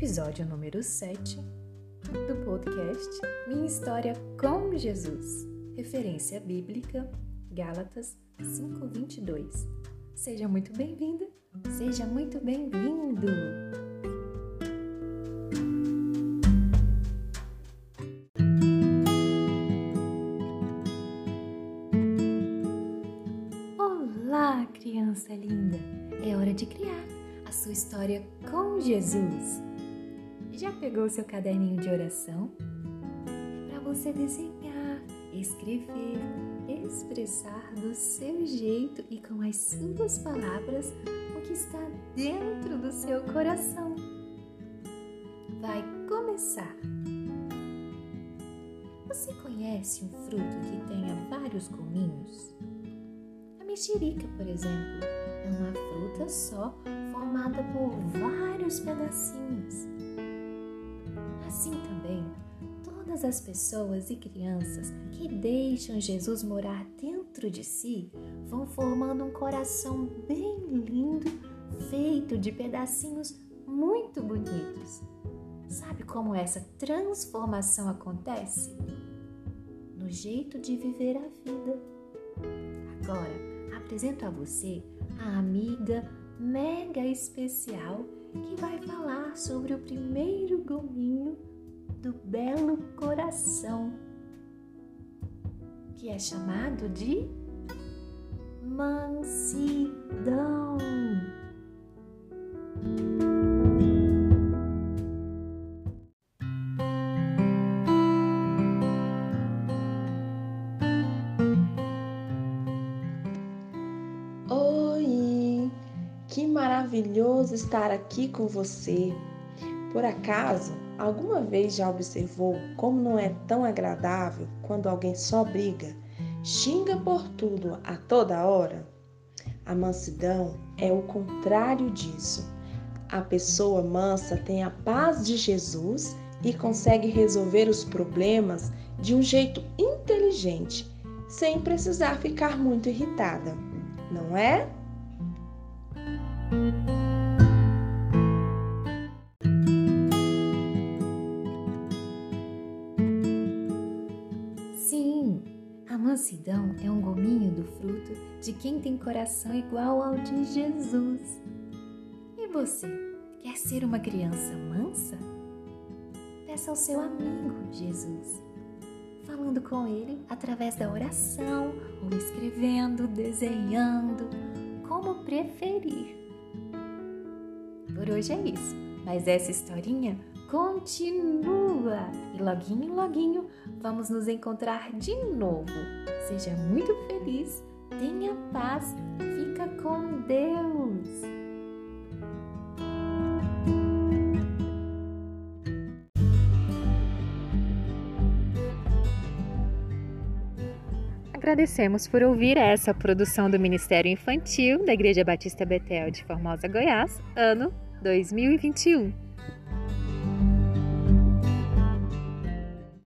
episódio número 7 do podcast Minha História com Jesus, referência bíblica, Gálatas 5:22. Seja muito bem-vinda, seja muito bem-vindo. Olá, criança linda. É hora de criar a sua história com Jesus. Já pegou seu caderninho de oração? É para você desenhar, escrever, expressar do seu jeito e com as suas palavras o que está dentro do seu coração. Vai começar! Você conhece um fruto que tenha vários gominhos? A mexerica, por exemplo, é uma fruta só formada por vários pedacinhos. Assim também, todas as pessoas e crianças que deixam Jesus morar dentro de si vão formando um coração bem lindo, feito de pedacinhos muito bonitos. Sabe como essa transformação acontece? No jeito de viver a vida. Agora, apresento a você a amiga mega especial que vai sobre o primeiro gominho do belo coração, que é chamado de mansidão. Oi! Que maravilhoso estar aqui com você. Por acaso, alguma vez já observou como não é tão agradável quando alguém só briga, xinga por tudo a toda hora? A mansidão é o contrário disso. A pessoa mansa tem a paz de Jesus e consegue resolver os problemas de um jeito inteligente, sem precisar ficar muito irritada, não é? Mansidão é um gominho do fruto de quem tem coração igual ao de Jesus. E você, quer ser uma criança mansa? Peça ao seu amigo Jesus, falando com ele através da oração, ou escrevendo, desenhando, como preferir. Por hoje é isso, mas essa historinha continua e loguinho, loguinho vamos nos encontrar de novo. Seja muito feliz, tenha paz, fica com Deus. Agradecemos por ouvir essa produção do Ministério Infantil da Igreja Batista Betel de Formosa, Goiás, ano 2021.